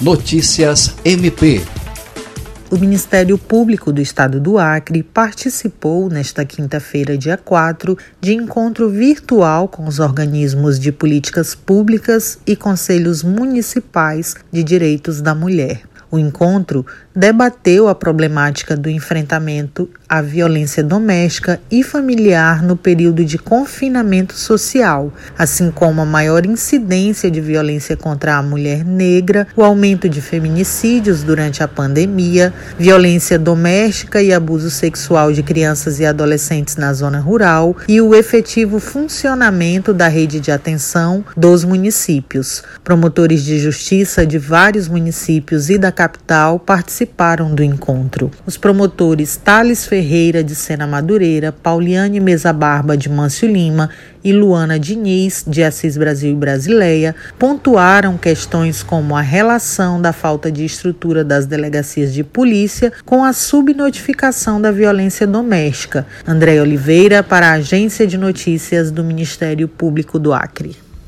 Notícias MP. O Ministério Público do Estado do Acre participou nesta quinta-feira, dia 4, de encontro virtual com os organismos de políticas públicas e conselhos municipais de direitos da mulher. O encontro debateu a problemática do enfrentamento à violência doméstica e familiar no período de confinamento social, assim como a maior incidência de violência contra a mulher negra, o aumento de feminicídios durante a pandemia, violência doméstica e abuso sexual de crianças e adolescentes na zona rural e o efetivo funcionamento da rede de atenção dos municípios. Promotores de justiça de vários municípios e da capital participaram do encontro. Os promotores Thales Ferreira de Sena Madureira, Pauliane Mesa Barba de Mâncio Lima e Luana Diniz de Assis Brasil e Brasileia pontuaram questões como a relação da falta de estrutura das delegacias de polícia com a subnotificação da violência doméstica. André Oliveira para a Agência de Notícias do Ministério Público do Acre.